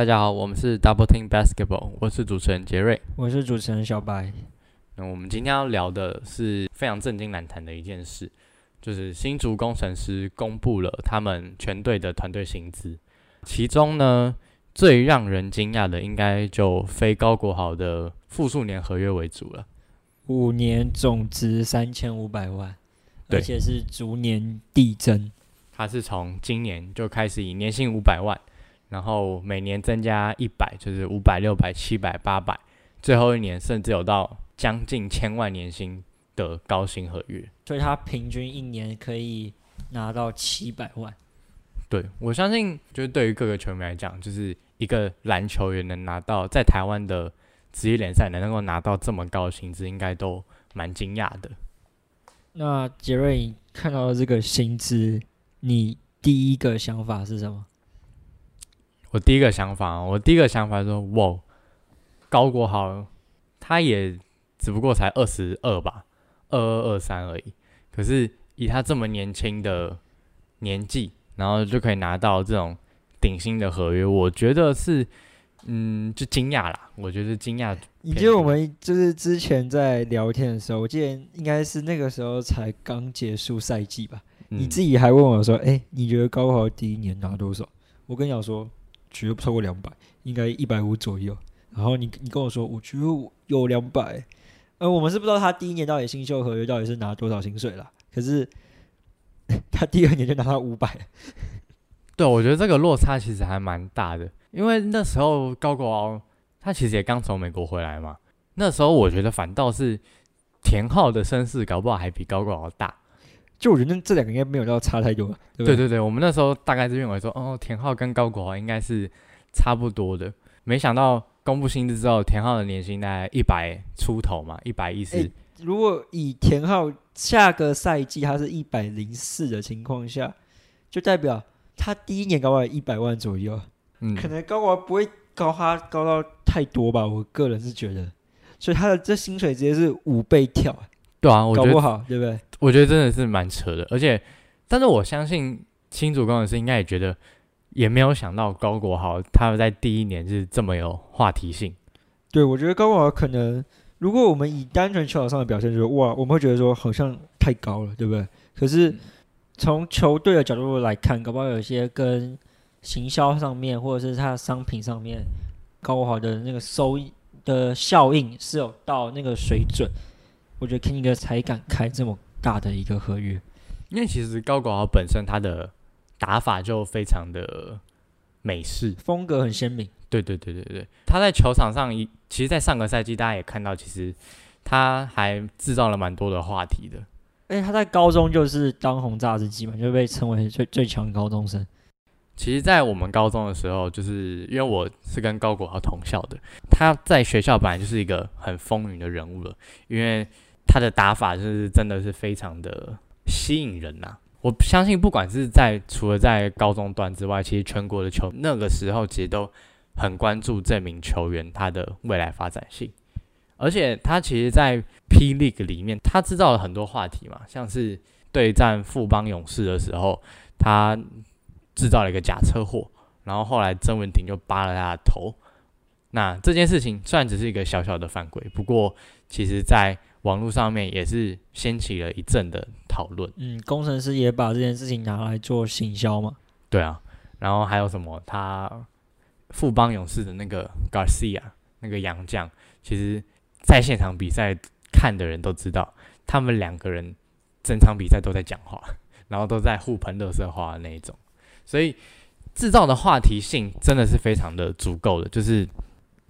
大家好，我们是 Double Team Basketball，我是主持人杰瑞。我是主持人小白。那我们今天要聊的是非常震惊难谈的一件事，就是新竹工程师公布了他们全队的团队薪资，其中呢最让人惊讶的，应该就非高国豪的复数年合约为主了。五年总值三千五百万，而且是逐年递增。他是从今年就开始以年薪五百万，然后每年增加一百，就是五百、六百、七百、八百，最后一年甚至有到将近千万年薪的高薪合约。所以他平均一年可以拿到七百万。对我相信，就是对于各个球迷来讲，就是一个篮球员能拿到在台湾的职业联赛能够拿到这么高的薪资，应该都蛮惊讶的。那杰瑞，你看到这个薪资，你第一个想法是什么？我第一个想法，我第一个想法说，哇，高国豪他也只不过才二十二吧，二二二三而已。可是以他这么年轻的年纪，然后就可以拿到这种顶薪的合约，我觉得是，嗯，就惊讶啦。我觉得惊讶。你记得我们就是之前在聊天的时候，我记得应该是那个时候才刚结束赛季吧。你嗯自己还问我说：“哎、你觉得高豪第一年拿多少？”我跟你讲说，绝对不超过两百，应该一百五左右。然后你你跟我说，我觉得我有两百。呃，我们是不知道他第一年到底新秀合约到底是拿多少薪水啦。可是 他第二年就拿到五百，对，我觉得这个落差其实还蛮大的，因为那时候高国豪他其实也刚从美国回来嘛，那时候我觉得反倒是田浩的身世搞不好还比高国豪大。就我觉得这两个应该没有到差太多，对对？对对对，我们那时候大概是认为说，哦，田浩跟高国豪应该是差不多的，没想到公布薪资之后，田浩的年薪大概一百出头嘛，一百一十。哎，如果以田浩下个赛季他是一百零四的情况下，就代表他第一年搞不好一百万左右。嗯，可能高华不会高他高到太多吧，我个人是觉得，所以他的这薪水直接是五倍跳，对啊，我觉得搞不好对不对？我觉得真的是蛮扯的，而且，但是我相信新竹工程师应该也觉得，也没有想到高国豪他在第一年是这么有话题性。对，我觉得高国豪可能，如果我们以单纯球场上的表现，就是哇，我们会觉得说好像太高了，对不对？可是从球队的角度来看，搞不好有一些跟行销上面或者是他的商品上面，高国豪的那个收益的效应是有到那个水准，我觉得 King 哥才敢开这么大的一个合约。因为其实高国豪本身他的打法就非常的美式，风格很鲜明，对对对对对，他在球场上一，其实，在上个赛季大家也看到，其实他还制造了蛮多的话题的。而且他在高中就是当红炸子鸡嘛，就被称为最最强高中生。其实，在我们高中的时候，就是因为我是跟高国豪同校的，他在学校本来就是一个很风云的人物了，因为他的打法就是真的是非常的吸引人呐、我相信，不管是在除了在高中段之外，其实全国的球那个时候其实都很关注这名球员他的未来发展性，而且他其实，在 P League 里面，他制造了很多话题嘛，像是对战富邦勇士的时候，他制造了一个假车祸，然后后来曾文鼎就扒了他的头。那这件事情虽然只是一个小小的犯规，不过其实在网络上面也是掀起了一阵的讨论。嗯，工程师也把这件事情拿来做行销嘛。对啊，然后还有什么？他富邦勇士的那个 Garcia 那个洋将，其实在现场比赛看的人都知道，他们两个人整场比赛都在讲话，然后都在互喷乐色话的那一种，所以制造的话题性真的是非常的足够的，就是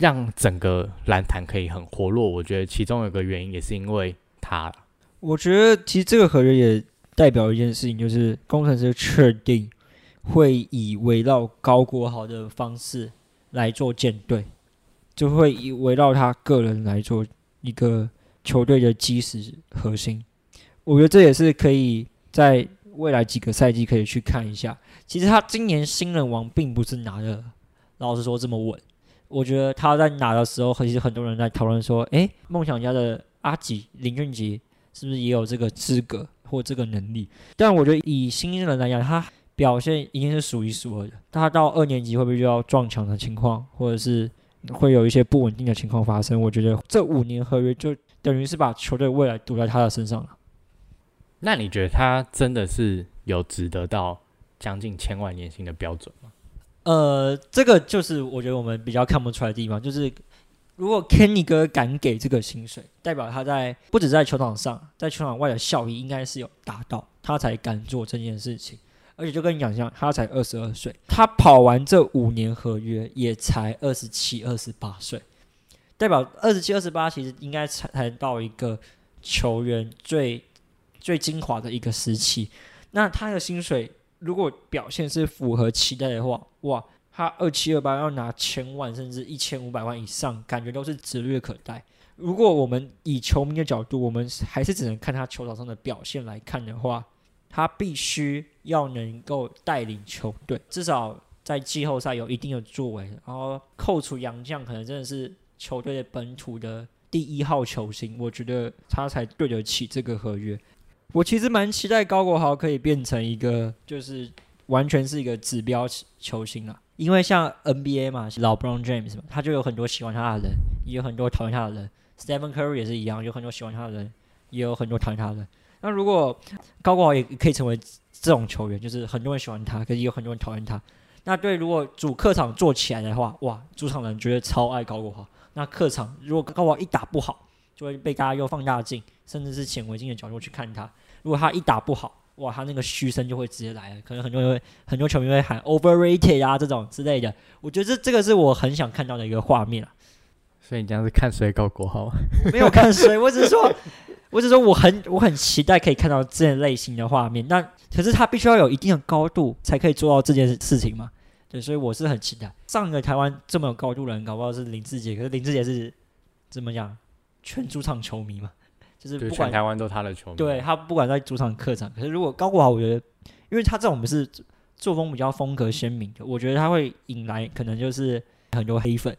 让整个篮坛可以很活络。我觉得其中有个原因也是因为他我觉得其实这个合约也代表一件事情，就是工程师确定会以围绕高国豪的方式来做建队，就会以围绕他个人来做一个球队的基石核心。我觉得这也是可以在未来几个赛季可以去看一下。其实他今年新人王并不是拿的，老实说这么稳。我觉得他在拿的时候，其实很多人在讨论说，诶，梦想家的阿吉林俊杰是不是也有这个资格或这个能力？但我觉得以新人来讲，他表现一定是数一数二的。他到二年级会不会遇到撞墙的情况，或者是会有一些不稳定的情况发生？我觉得这五年合约就等于是把球队未来赌在他的身上了。那你觉得他真的是有值得到将近千万年薪的标准吗？呃，这个就是我觉得我们比较看不出来的地方，就是如果 Kenny 哥敢给这个薪水，代表他在不止在球场上，在球场外的效益应该是有达到，他才敢做这件事情。而且就跟你讲一样，他才二十二岁，他跑完这五年合约也才二十七、二十八岁，代表二十七、二十八其实应该才才到一个球员最最精华的一个时期。那他的薪水如果表现是符合期待的话，哇，他二七二八要拿千万甚至一千五百万以上，感觉都是指日可待。如果我们以球迷的角度，我们还是只能看他球场上的表现来看的话。他必须要能够带领球队，至少在季后赛有一定的作为。然后扣除杨将，可能真的是球队的本土的第一号球星，我觉得他才对得起这个合约。我其实蛮期待高国豪可以变成一个，就是完全是一个指标球星啊。因为像 NBA 嘛，老 Brown James 嘛，他就有很多喜欢他的人，也有很多讨厌他的人。Stephen Curry 也是一样，有很多喜欢他的人，也有很多讨厌他的人。那如果高国豪也可以成为这种球员，就是很多人喜欢他，可是也有很多人讨厌他。那对，如果主客场做起来的话，哇，主场人觉得超爱高国豪。那客场如果高国豪一打不好，就会被大家用放大镜，甚至是显微镜的角度去看他。如果他一打不好，哇，他那个嘘声就会直接来了，可能很多人会很多球迷会喊 overrated 啊这种之类的。我觉得这这个是我很想看到的一个画面啊。所以你这样是看谁搞国豪？没有看谁，我只是说。我只是说我很我很期待可以看到这类型的画面，那可是他必须要有一定的高度才可以做到这件事情嘛？对，所以我是很期待。上一个台湾这么有高度的人，搞不好是林志杰，可是林志杰是怎么讲？全主场球迷嘛，就是不管台湾都他的球迷。对他不管在主场客场，可是如果高国豪，我觉得，因为他这种不是作风比较风格鲜明的，我觉得他会引来可能就是很多黑粉。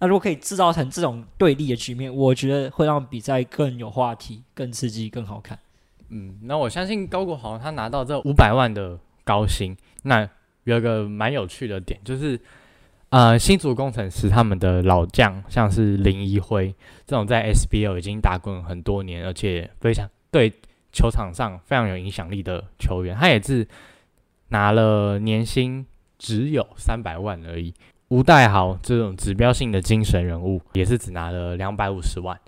那如果可以制造成这种对立的局面，我觉得会让比赛更有话题、更刺激、更好看。嗯，那我相信高国豪他拿到这五百万的高薪，那有一个蛮有趣的点，就是呃，新竹工程师他们的老将，像是林一辉这种在 SBL 已经打滚很多年，而且非常对球场上非常有影响力的球员，他也是拿了年薪只有三百万而已。吴代豪这种指标性的精神人物，也是只拿了两百五十万，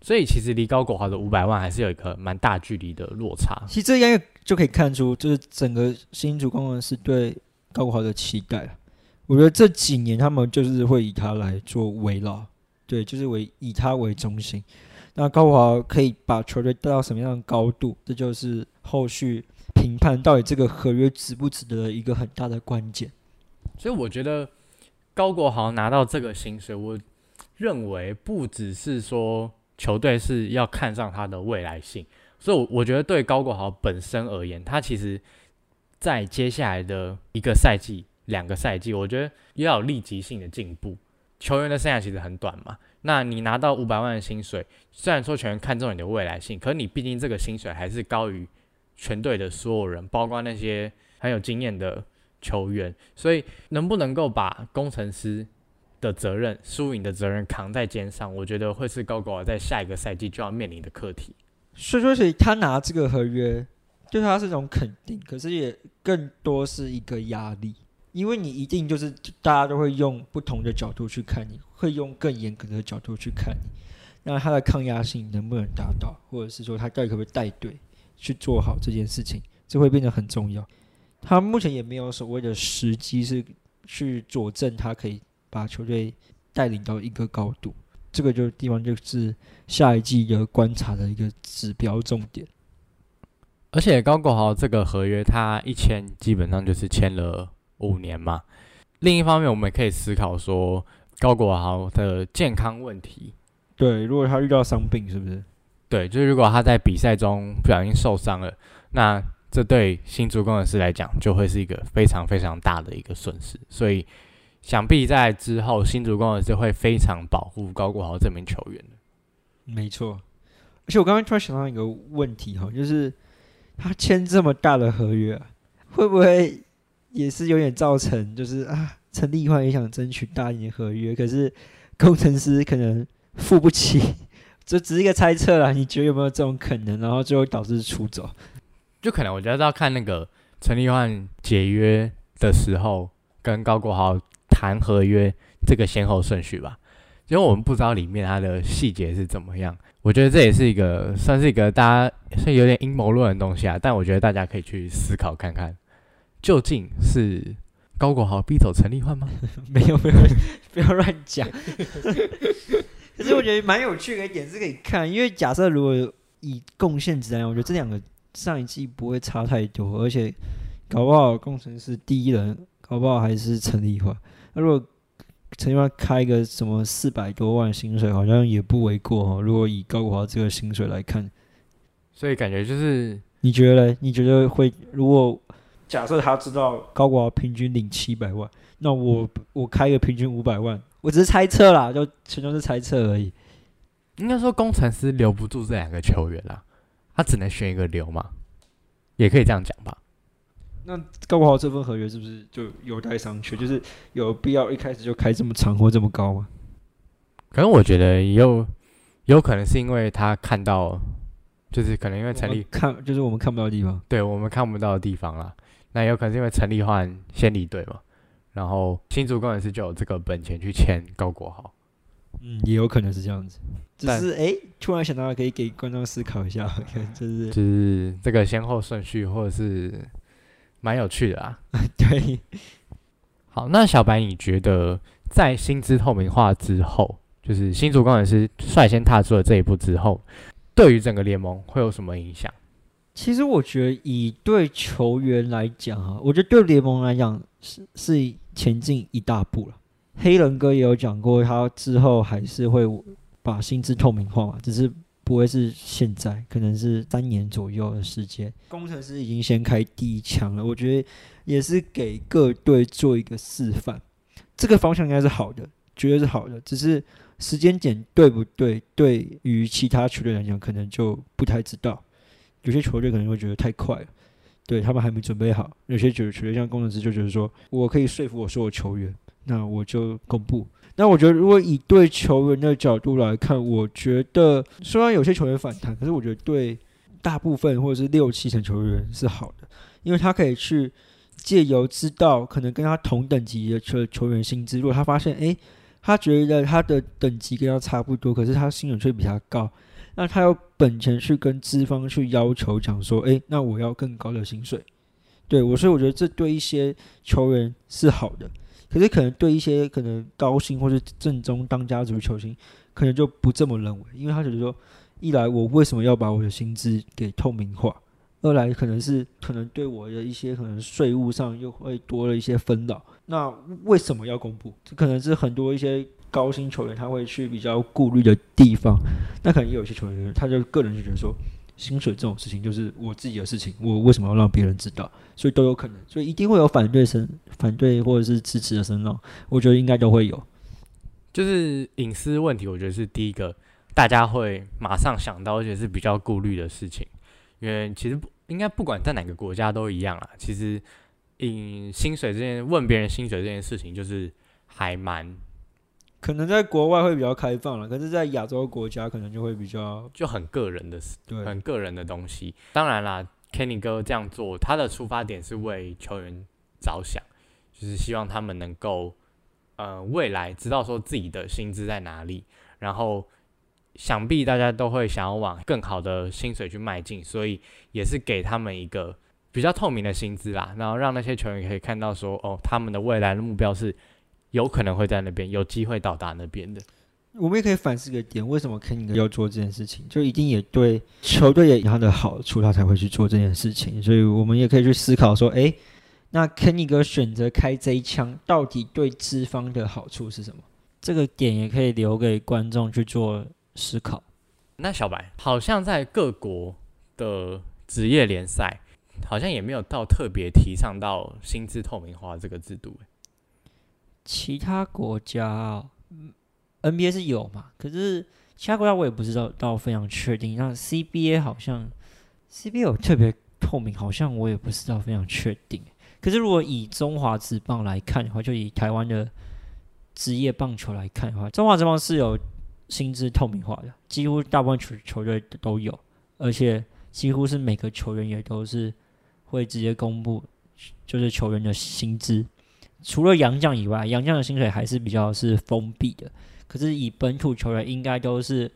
所以其实离高国豪的五百万还是有一个蛮大距离的落差。其实这样就可以看出，就是整个新主工程师对高国豪的期待我觉得这几年他们就是会以他来做围绕，对，就是为以他为中心。那高国豪可以把球队带到什么样的高度，这就是后续评判到底这个合约值不值得一个很大的关键。所以我觉得。高国豪拿到这个薪水，我认为不只是说球队是要看上他的未来性，所以我觉得对高国豪本身而言，他其实在接下来的一个赛季、两个赛季，我觉得要有立即性的进步。球员的生涯其实很短嘛，那你拿到五百万的薪水，虽然说球员看中你的未来性，可你毕竟这个薪水还是高于全队的所有人，包括那些很有经验的。球员，所以能不能够把工程师的责任、输赢的责任扛在肩上，我觉得会是高高在下一个赛季就要面临的课题。所以说，所以他拿这个合约，对他是一种肯定，可是也更多是一个压力，因为你一定就是大家都会用不同的角度去看你，会用更严格的角度去看你，那他的抗压性能不能达到，或者是说他到底可不可以带队去做好这件事情，这会变得很重要。他目前也没有所谓的时机是去佐证他可以把球队带领到一个高度，这个就地方就是下一季的观察的一个指标重点。而且高国豪这个合约他一签基本上就是签了五年嘛。另一方面，我们可以思考说高国豪的健康问题。对，如果他遇到伤病，是不是？对，就是如果他在比赛中不小心受伤了，那。这对新竹工程师来讲，就会是一个非常非常大的一个损失，所以想必在之后，新竹工程师会非常保护高国豪这名球员没错，而且我刚刚突然想到一个问题哈，就是他签这么大的合约，会不会也是有点造成，就是啊，陈立焕也想争取大一点合约，可是工程师可能付不起，这只是一个猜测啦。你觉得有没有这种可能？然后最后导致出走？就可能我觉得要看那个陈立焕解约的时候跟高国豪谈合约这个先后顺序吧，因为我们不知道里面它的细节是怎么样。我觉得这也是一个算是一个大家是有点阴谋论的东西啊，但我觉得大家可以去思考看看，究竟是高国豪逼走陈立焕吗？没 有没有，不要乱讲。可是我觉得蛮有趣的一点是可以看，因为假设如果以贡献值来讲，我觉得这两个上一季不会差太多，而且搞不好工程师第一人，搞不好还是陈立焕。那如果陈立焕开个什么四百多万薪水，好像也不为过哦。如果以高国华这个薪水来看，所以感觉就是你觉得呢？你觉得会？如果假设他知道高国华平均领七百万，那我我开个平均五百万，我只是猜测啦，就全都是猜测而已。应该说工程师留不住这两个球员啦，他只能选一个留嘛，也可以这样讲吧。那高国豪这份合约是不是就有待商榷？就是有必要一开始就开这么长或这么高吗？可能我觉得有有可能是因为他看到，就是可能因为陈立看，就是我们看不到的地方，对我们看不到的地方啦。那有可能是因为陈立焕先离队嘛，然后新竹工程师就有这个本钱去签高国豪。嗯，也有可能是这样子。只是哎，突然想到可以给观众思考一下，就是就是这个先后顺序，或者是。蛮有趣的啊，对。好，那小白，你觉得在薪资透明化之后，就是新竹工程师率先踏出了这一步之后，对于整个联盟会有什么影响？其实我觉得，以对球员来讲啊，我觉得对联盟来讲是是前进一大步了。黑人哥也有讲过，他之后还是会把薪资透明化嘛，只是。不会是现在，可能是三年左右的时间。工程师已经先开第一枪了，我觉得也是给各队做一个示范。这个方向应该是好的，绝对是好的。只是时间点对不对，对于其他球队来讲，可能就不太知道。有些球队可能会觉得太快了，对他们还没准备好。有些球球队像工程师就觉得说，我可以说服我所有球员，那我就公布。那我觉得，如果以对球员的角度来看，我觉得虽然有些球员反弹，可是我觉得对大部分或者是六七成球员是好的，因为他可以去借由知道可能跟他同等级的球球员薪资，如果他发现诶，他觉得他的等级跟他差不多，可是他薪水却比他高，那他有本钱去跟资方去要求讲说，诶，那我要更高的薪水。对我，所以我觉得这对一些球员是好的。可是可能对一些可能高薪或是正宗当家族球星，可能就不这么认为，因为他觉得说，一来我为什么要把我的薪资给透明化，二来可能是可能对我的一些可能税务上又会多了一些纷扰。那为什么要公布？这可能是很多一些高薪球员他会去比较顾虑的地方。那可能也有些球员，他就个人就觉得说。薪水这种事情就是我自己的事情，我为什么要让别人知道？所以都有可能，所以一定会有反对声、反对或者是支持的声浪。我觉得应该都会有。就是隐私问题，我觉得是第一个大家会马上想到，而且是比较顾虑的事情。因为其实应该不管在哪个国家都一样啊。其实，嗯，薪水这件问别人薪水这件事情，就是还蛮。可能在国外会比较开放了，可是，在亚洲国家可能就会比较就很个人的，对，很个人的东西。当然啦，Kenny 哥这样做，他的出发点是为球员着想，就是希望他们能够，呃，未来知道说自己的薪资在哪里，然后想必大家都会想要往更好的薪水去迈进，所以也是给他们一个比较透明的薪资啦，然后让那些球员可以看到说，哦，他们的未来的目标是。有可能会在那边有机会到达那边的。我们也可以反思个点：为什么 Kenny 要做这件事情？就一定也对球队也有他的好处，他才会去做这件事情。所以我们也可以去思考说：诶，那 Kenny 哥选择开这一枪，到底对资方的好处是什么？这个点也可以留给观众去做思考。那小白好像在各国的职业联赛，好像也没有到特别提倡到薪资透明化这个制度。其他国家，NBA 是有嘛？可是其他国家我也不知道，到非常确定。像 CBA 好像 CBA 有特别透明，好像我也不知道非常确定。可是如果以中华职棒来看的话，就以台湾的职业棒球来看的话，中华职棒是有薪资透明化的，几乎大部分球球队都有，而且几乎是每个球员也都是会直接公布，就是球员的薪资。除了洋将以外，洋将的薪水还是比较是封闭的。可是以本土球员，应该都是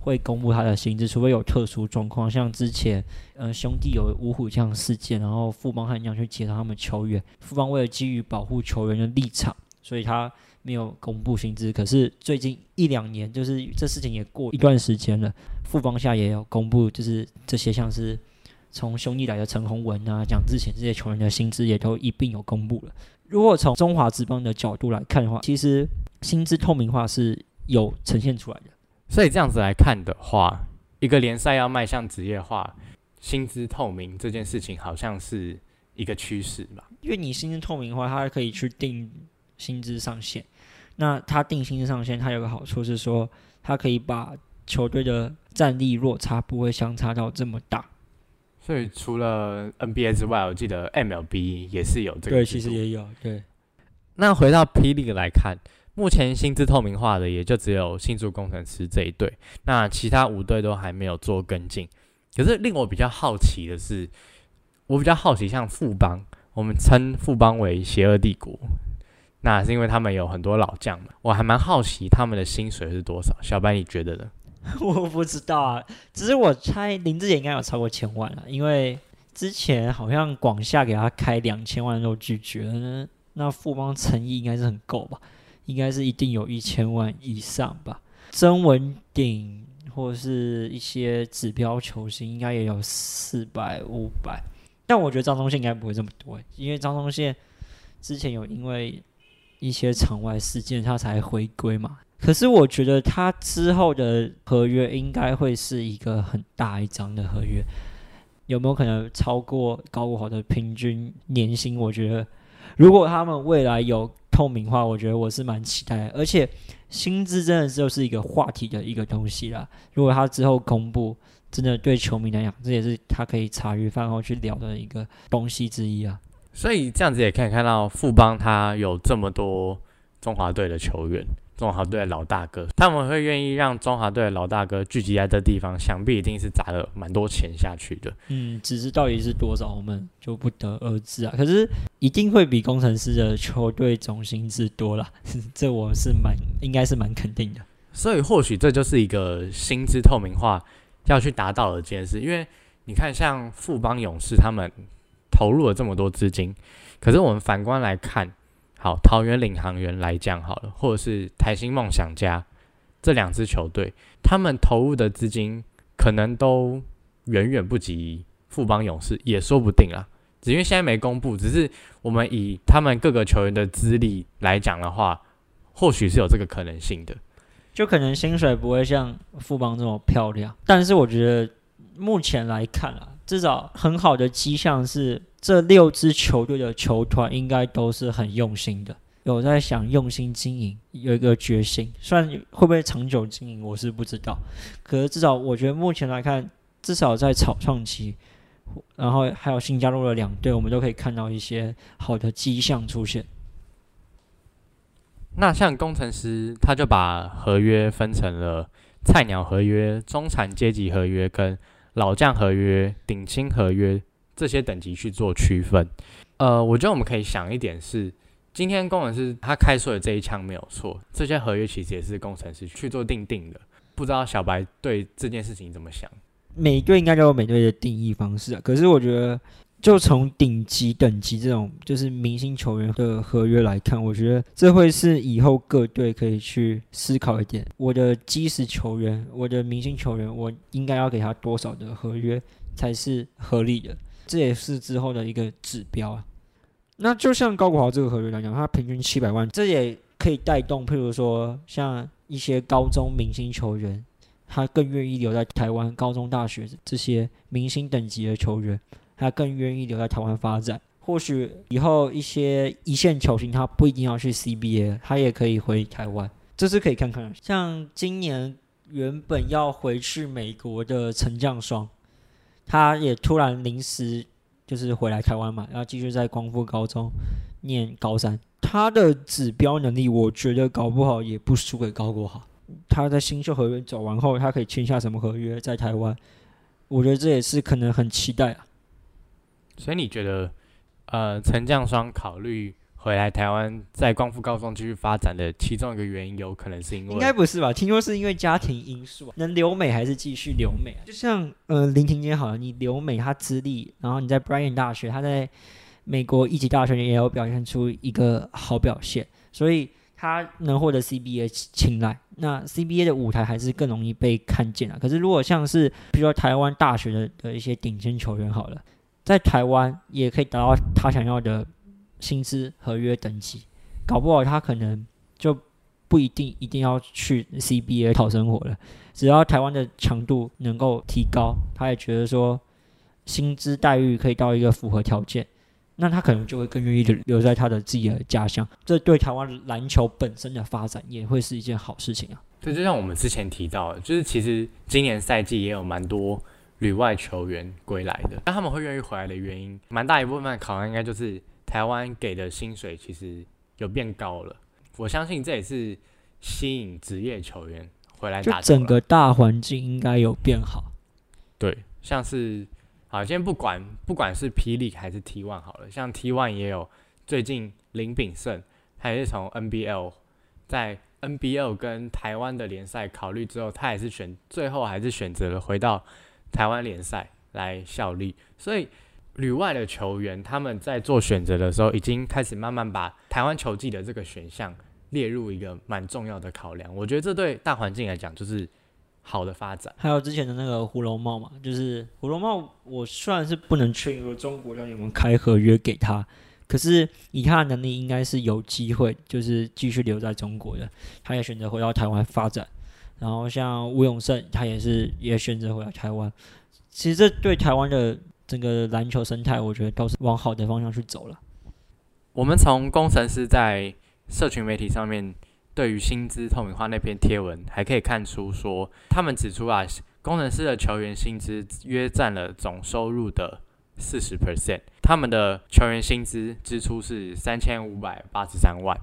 会公布他的薪资，除非有特殊状况，像之前呃兄弟有五虎将事件，然后富邦悍将去接他们球员，富邦为了基于保护球员的立场，所以他没有公布薪资。可是最近一两年，就是这事情也过一段时间了，富邦下也有公布，就是这些像是从兄弟来的陈宏文啊、蒋志贤这些球员的薪资也都一并有公布了。如果从中华职棒的角度来看的话，其实薪资透明化是有呈现出来的。所以这样子来看的话，一个联赛要迈向职业化，薪资透明这件事情好像是一个趋势吧？因为你薪资透明化，它可以去定薪资上限。那它定薪资上限，它有个好处是说，它可以把球队的战力落差不会相差到这么大。所以除了 NBA 之外，我记得 MLB 也是有这个。对，其实也有。对。那回到霹雳来看，目前薪资透明化的也就只有新竹工程师这一队，那其他五队都还没有做跟进。可是令我比较好奇的是，我比较好奇，像富邦，我们称富邦为邪恶帝国，那是因为他们有很多老将嘛。我还蛮好奇他们的薪水是多少，小白你觉得呢？我不知道啊，只是我猜林志杰应该有超过千万了，因为之前好像广厦给他开两千万都拒绝了，那富邦诚意应该是很够吧？应该是一定有一千万以上吧？曾文鼎或是一些指标球星应该也有四百五百，但我觉得张宗宪应该不会这么多，因为张宗宪之前有因为一些场外事件他才回归嘛。可是我觉得他之后的合约应该会是一个很大一张的合约，有没有可能超过高国豪的平均年薪？我觉得如果他们未来有透明化，我觉得我是蛮期待。而且薪资真的就是一个话题的一个东西啦。如果他之后公布，真的对球迷来讲，这也是他可以茶余饭后去聊的一个东西之一啊。所以这样子也可以看到富邦他有这么多中华队的球员。中华队的老大哥，他们会愿意让中华队的老大哥聚集在这地方，想必一定是砸了蛮多钱下去的。嗯，只是到底是多少，我们就不得而知啊。可是一定会比工程师的球队总薪资多啦，这我是蛮应该是蛮肯定的。所以或许这就是一个薪资透明化要去达到的这件事，因为你看，像富邦勇士他们投入了这么多资金，可是我们反观来看。好，桃园领航员来讲好了，或者是台新梦想家这两支球队，他们投入的资金可能都远远不及富邦勇士，也说不定啊。只因为现在没公布，只是我们以他们各个球员的资历来讲的话，或许是有这个可能性的。就可能薪水不会像富邦这么漂亮，但是我觉得目前来看啊，至少很好的迹象是。这六支球队的球团应该都是很用心的，有在想用心经营，有一个决心。虽然会不会长久经营，我是不知道。可是至少我觉得目前来看，至少在草创期，然后还有新加入了两队，我们都可以看到一些好的迹象出现。那像工程师，他就把合约分成了菜鸟合约、中产阶级合约跟老将合约、顶薪合约。这些等级去做区分，呃，我觉得我们可以想一点是，今天工程师他开出的这一枪没有错，这些合约其实也是工程师去做定定的。不知道小白对这件事情怎么想？每个应该都有每队的定义方式啊。可是我觉得，就从顶级等级这种就是明星球员的合约来看，我觉得这会是以后各队可以去思考一点：我的基石球员，我的明星球员，我应该要给他多少的合约才是合理的？这也是之后的一个指标啊。那就像高国豪这个合约来讲，他平均七百万，这也可以带动，譬如说像一些高中明星球员，他更愿意留在台湾高中、大学这些明星等级的球员，他更愿意留在台湾发展。或许以后一些一线球星，他不一定要去 CBA，他也可以回台湾，这是可以看看。像今年原本要回去美国的陈将双。他也突然临时就是回来台湾嘛，然后继续在光复高中念高三。他的指标能力，我觉得搞不好也不输给高国豪。他在新秀合约走完后，他可以签下什么合约在台湾？我觉得这也是可能很期待啊。所以你觉得，呃，陈将双考虑回来台湾，在光复高中继续发展的其中一个原因，有可能是因为应该不是吧？听说是因为家庭因素，能留美还是继续留美啊？就像呃林庭坚好了，你留美他资历，然后你在 Brian 大学，他在美国一级大学也有表现出一个好表现，所以他能获得 CBA 青睐。那 CBA 的舞台还是更容易被看见啊。可是如果像是比如说台湾大学的的一些顶尖球员好了。在台湾也可以达到他想要的薪资合约等级，搞不好他可能就不一定一定要去 CBA 讨生活了。只要台湾的强度能够提高，他也觉得说薪资待遇可以到一个符合条件，那他可能就会更愿意留留在他的自己的家乡。这对台湾篮球本身的发展也会是一件好事情啊。对，就像我们之前提到，的，就是其实今年赛季也有蛮多。旅外球员归来的，那他们会愿意回来的原因，蛮大一部分考量应该就是台湾给的薪水其实有变高了。我相信这也是吸引职业球员回来打。整个大环境应该有变好。对，像是好，先不管不管是霹雳还是 T One 好了，像 T One 也有最近林炳胜，他也是从 NBL 在 NBL 跟台湾的联赛考虑之后，他也是选最后还是选择了回到。台湾联赛来效力，所以旅外的球员他们在做选择的时候，已经开始慢慢把台湾球技的这个选项列入一个蛮重要的考量。我觉得这对大环境来讲就是好的发展。还有之前的那个胡龙茂嘛，就是胡龙茂，我虽然是不能确定说中国让你们开合约给他，可是以他的能力，应该是有机会就是继续留在中国的。他也选择回到台湾发展。然后像吴永胜，他也是也选择回来台湾。其实这对台湾的整个篮球生态，我觉得都是往好的方向去走了。我们从工程师在社群媒体上面对于薪资透明化那篇贴文，还可以看出说，他们指出啊，工程师的球员薪资约占了总收入的四十 percent，他们的球员薪资支出是三千五百八十三万。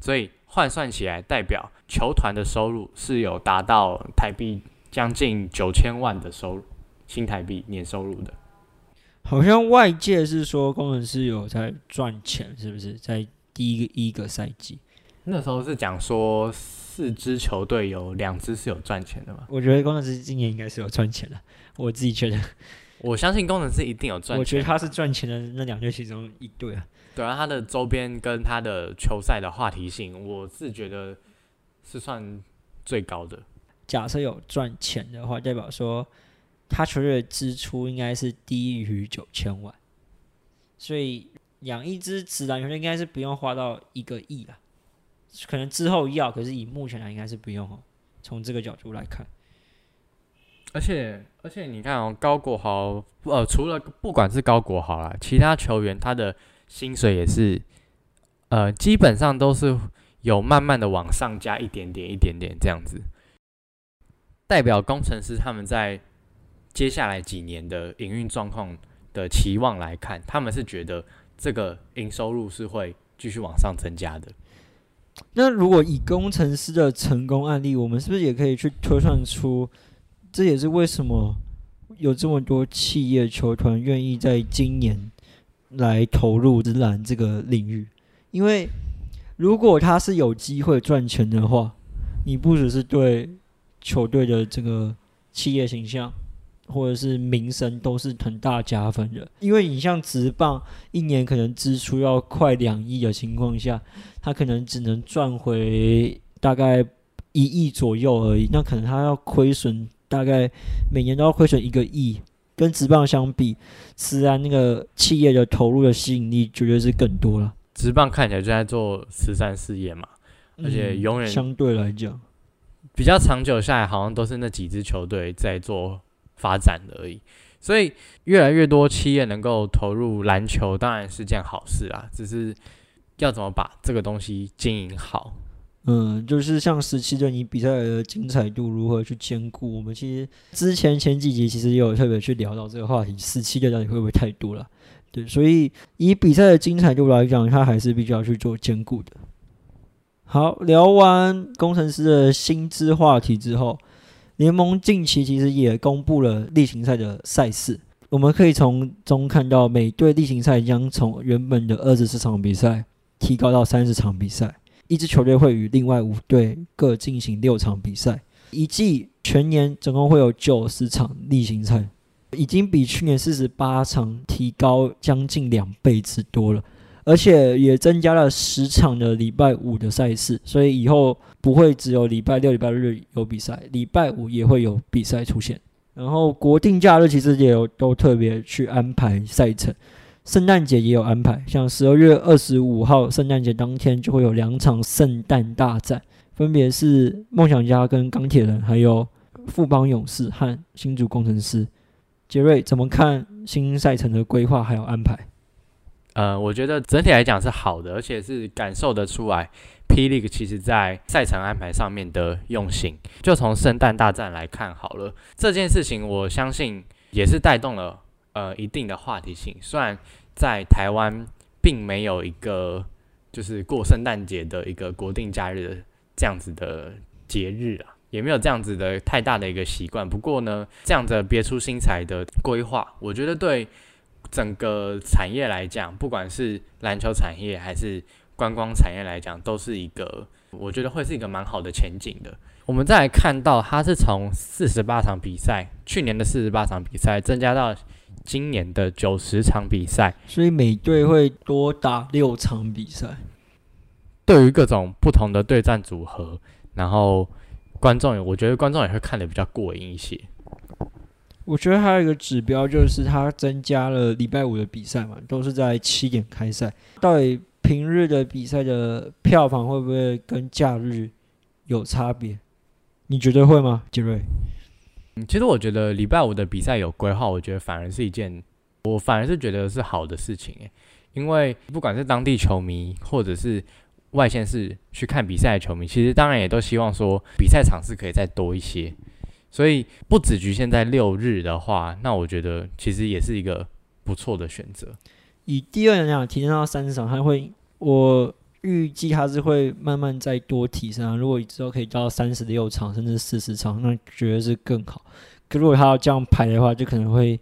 所以换算起来，代表球团的收入是有达到台币将近九千万的收入，新台币年收入的。好像外界是说工程师有在赚钱，是不是？在第一个一个赛季，那时候是讲说四支球队有两支是有赚钱的嘛？我觉得工程师今年应该是有赚钱的，我自己觉得。我相信工程师一定有赚钱。我觉得他是赚钱的那两队其中一队啊。对啊，他的周边跟他的球赛的话题性，我是觉得是算最高的。假设有赚钱的话，代表说他球队的支出应该是低于九千万，所以养一支直男球队应该是不用花到一个亿了。可能之后要，可是以目前来应该是不用哦。从这个角度来看。而且而且，你看哦，高国豪，呃，除了不管是高国豪啦，其他球员他的薪水也是，呃，基本上都是有慢慢的往上加一点点、一点点这样子。代表工程师他们在接下来几年的营运状况的期望来看，他们是觉得这个营收入是会继续往上增加的。那如果以工程师的成功案例，我们是不是也可以去推算出？这也是为什么有这么多企业球团愿意在今年来投入直篮这个领域，因为如果他是有机会赚钱的话，你不只是对球队的这个企业形象或者是名声都是很大加分的。因为你像直棒一年可能支出要快两亿的情况下，他可能只能赚回大概一亿左右而已，那可能他要亏损。大概每年都要亏损一个亿，跟职棒相比，自然那个企业的投入的吸引力绝对是更多了。职棒看起来就在做慈善事业嘛，而且永远相对来讲比较长久下来，好像都是那几支球队在做发展而已。所以越来越多企业能够投入篮球，当然是件好事啦。只是要怎么把这个东西经营好，嗯，就是像十七队，你比赛的精彩度如何去兼顾？我们其实之前前几集其实也有特别去聊到这个话题，十七队到底会不会太多了？对，所以以比赛的精彩度来讲，它还是必须要去做兼顾的。好，聊完工程师的薪资话题之后，联盟近期其实也公布了例行赛的赛事，我们可以从中看到每队例行赛将从原本的二十四场比赛提高到三十场比赛。一支球队会与另外五队各进行六场比赛，一季全年总共会有九十场例行赛，已经比去年四十八场提高将近两倍之多了，而且也增加了十场的礼拜五的赛事，所以以后不会只有礼拜六、礼拜日有比赛，礼拜五也会有比赛出现。然后国定假日其实也有都特别去安排赛程。圣诞节也有安排，像十二月二十五号圣诞节当天就会有两场圣诞大战，分别是梦想家跟钢铁人，还有富邦勇士和新竹工程师。杰瑞怎么看新赛程的规划还有安排？呃，我觉得整体来讲是好的，而且是感受得出来霹雳其实在赛程安排上面的用心。就从圣诞大战来看好了，这件事情我相信也是带动了。呃，一定的话题性，虽然在台湾并没有一个就是过圣诞节的一个国定假日的这样子的节日啊，也没有这样子的太大的一个习惯。不过呢，这样的别出心裁的规划，我觉得对整个产业来讲，不管是篮球产业还是观光产业来讲，都是一个我觉得会是一个蛮好的前景的。我们再来看到，它是从四十八场比赛，去年的四十八场比赛增加到。今年的九十场比赛，所以每队会多打六场比赛。对于各种不同的对战组合，然后观众，我觉得观众也会看得比较过瘾一些。我觉得还有一个指标就是它增加了礼拜五的比赛嘛，都是在七点开赛。到底平日的比赛的票房会不会跟假日有差别？你觉得会吗，杰瑞？其实我觉得礼拜五的比赛有规划，我觉得反而是一件，我反而是觉得是好的事情诶。因为不管是当地球迷，或者是外县市去看比赛的球迷，其实当然也都希望说比赛场次可以再多一些。所以不只局限在六日的话，那我觉得其实也是一个不错的选择。以第二场提升到三十场，还会我。预计它是会慢慢再多提升啊。如果之后可以到三十六场甚至四十场，那绝对是更好。可如果他要这样排的话，就可能会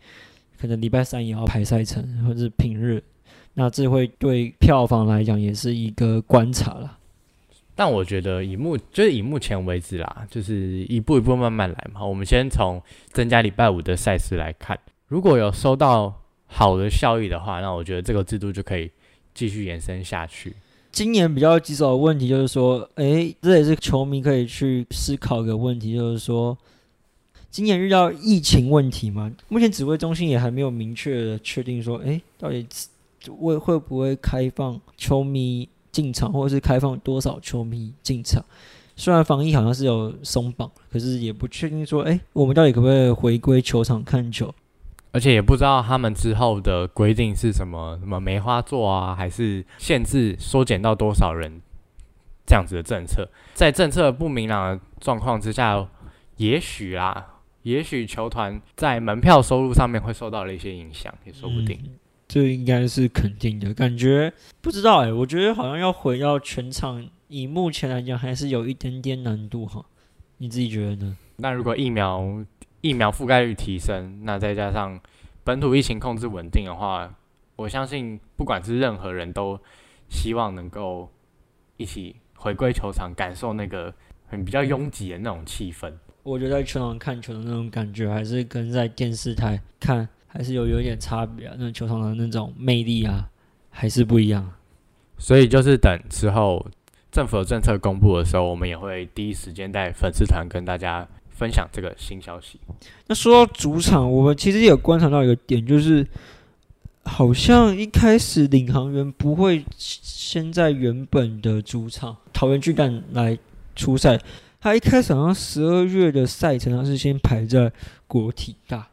可能礼拜三也要排赛程，或者是平日，那这会对票房来讲也是一个观察了。但我觉得以目就是以目前为止啦，就是一步一步慢慢来嘛。我们先从增加礼拜五的赛事来看，如果有收到好的效益的话，那我觉得这个制度就可以继续延伸下去。今年比较棘手的问题就是说，诶，这也是球迷可以去思考一个问题，就是说，今年遇到疫情问题嘛？目前指挥中心也还没有明确的确定说，诶，到底会会不会开放球迷进场，或者是开放多少球迷进场？虽然防疫好像是有松绑，可是也不确定说，诶，我们到底可不可以回归球场看球？而且也不知道他们之后的规定是什么，什么梅花座啊，还是限制缩减到多少人这样子的政策，在政策不明朗的状况之下，也许啊，也许球团在门票收入上面会受到了一些影响，也说不定。这应该是肯定的，感觉不知道哎，我觉得好像要回到全场，以目前来讲还是有一点点难度哈。你自己觉得呢？那如果疫苗？疫苗覆盖率提升，那再加上本土疫情控制稳定的话，我相信不管是任何人都希望能够一起回归球场，感受那个很比较拥挤的那种气氛。我觉得在球场看球的那种感觉，还是跟在电视台看还是有有点差别啊。那球场的那种魅力啊，还是不一样。所以就是等之后政府的政策公布的时候，我们也会第一时间在粉丝团跟大家。分享这个新消息。那说到主场，我们其实也观察到一个点，就是好像一开始领航员不会先在原本的主场桃园巨蛋来出赛，他一开始好像十二月的赛程他是先排在国体大。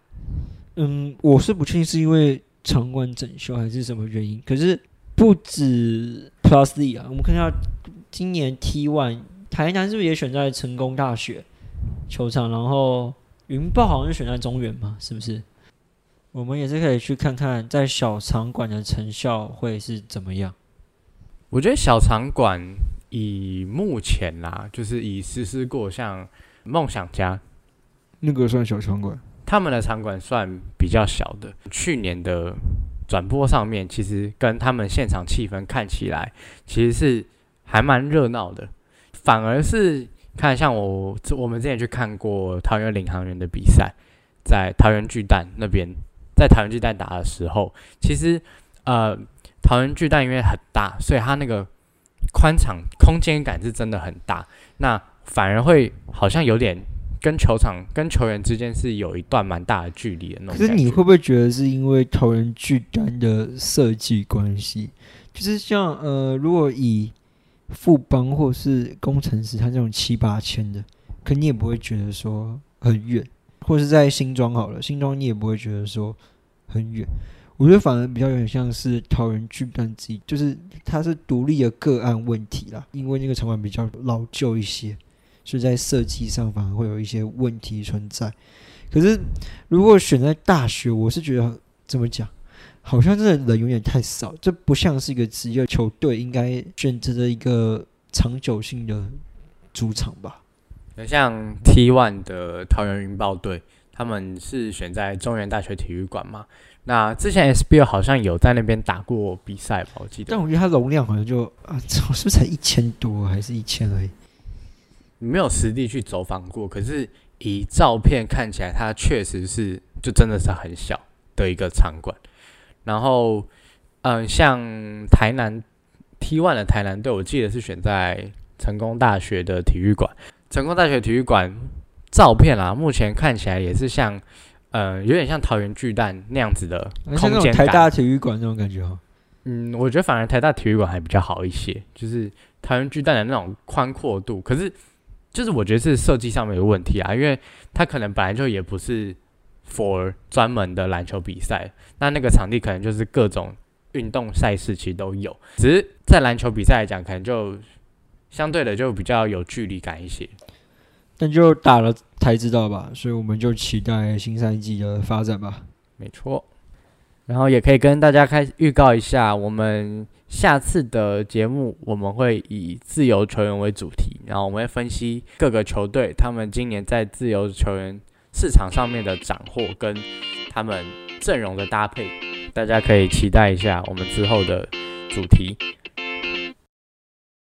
嗯，我是不确定是因为场馆整修还是什么原因，可是不止 Plus D 啊，我们看一下今年 T One。台南是不是也选在成功大学球场？然后云豹好像是选在中原嘛，是不是？我们也是可以去看看在小场馆的成效会是怎么样。我觉得小场馆以目前啦，就是以实施过像梦想家那个算小场馆，他们的场馆算比较小的。去年的转播上面，其实跟他们现场气氛看起来，其实是还蛮热闹的。反而是看像我我们之前去看过桃园领航员的比赛，在桃园巨蛋那边，在桃园巨蛋打的时候，其实呃。桃园巨蛋因为很大，所以它那个宽敞空间感是真的很大。那反而会好像有点跟球场跟球员之间是有一段蛮大的距离的那种。可是你会不会觉得是因为桃园巨蛋的设计关系？就是像呃，如果以富邦或是工程师他这种七八千的，可你也不会觉得说很远，或是在新庄好了，新庄你也不会觉得说很远。我觉得反而比较有点像是桃园巨蛋自己，就是它是独立的个案问题啦。因为那个场馆比较老旧一些，所以在设计上反而会有一些问题存在。可是如果选在大学，我是觉得怎么讲，好像这的人有点太少，这不像是一个职业球队应该选择的一个长久性的主场吧。像 T One 的桃园云豹队，他们是选在中原大学体育馆嘛？那之前 SBL 好像有在那边打过比赛吧？我记得。但我觉得它容量好像就啊，是不是才一千多还是一千而已？没有实地去走访过，可是以照片看起来，它确实是就真的是很小的一个场馆。然后，嗯，像台南 T One 的台南队，我记得是选在成功大学的体育馆。成功大学体育馆照片啊，目前看起来也是像。呃，有点像桃园巨蛋那样子的空间台大体育馆那种感觉哈。嗯，我觉得反而台大体育馆还比较好一些，就是桃园巨蛋的那种宽阔度。可是，就是我觉得是设计上面有问题啊，因为它可能本来就也不是 for 专门的篮球比赛，那那个场地可能就是各种运动赛事其实都有，只是在篮球比赛来讲，可能就相对的就比较有距离感一些。那就打了才知道吧，所以我们就期待新赛季的发展吧。没错，然后也可以跟大家开预告一下，我们下次的节目我们会以自由球员为主题，然后我们会分析各个球队他们今年在自由球员市场上面的斩获跟他们阵容的搭配，大家可以期待一下我们之后的主题。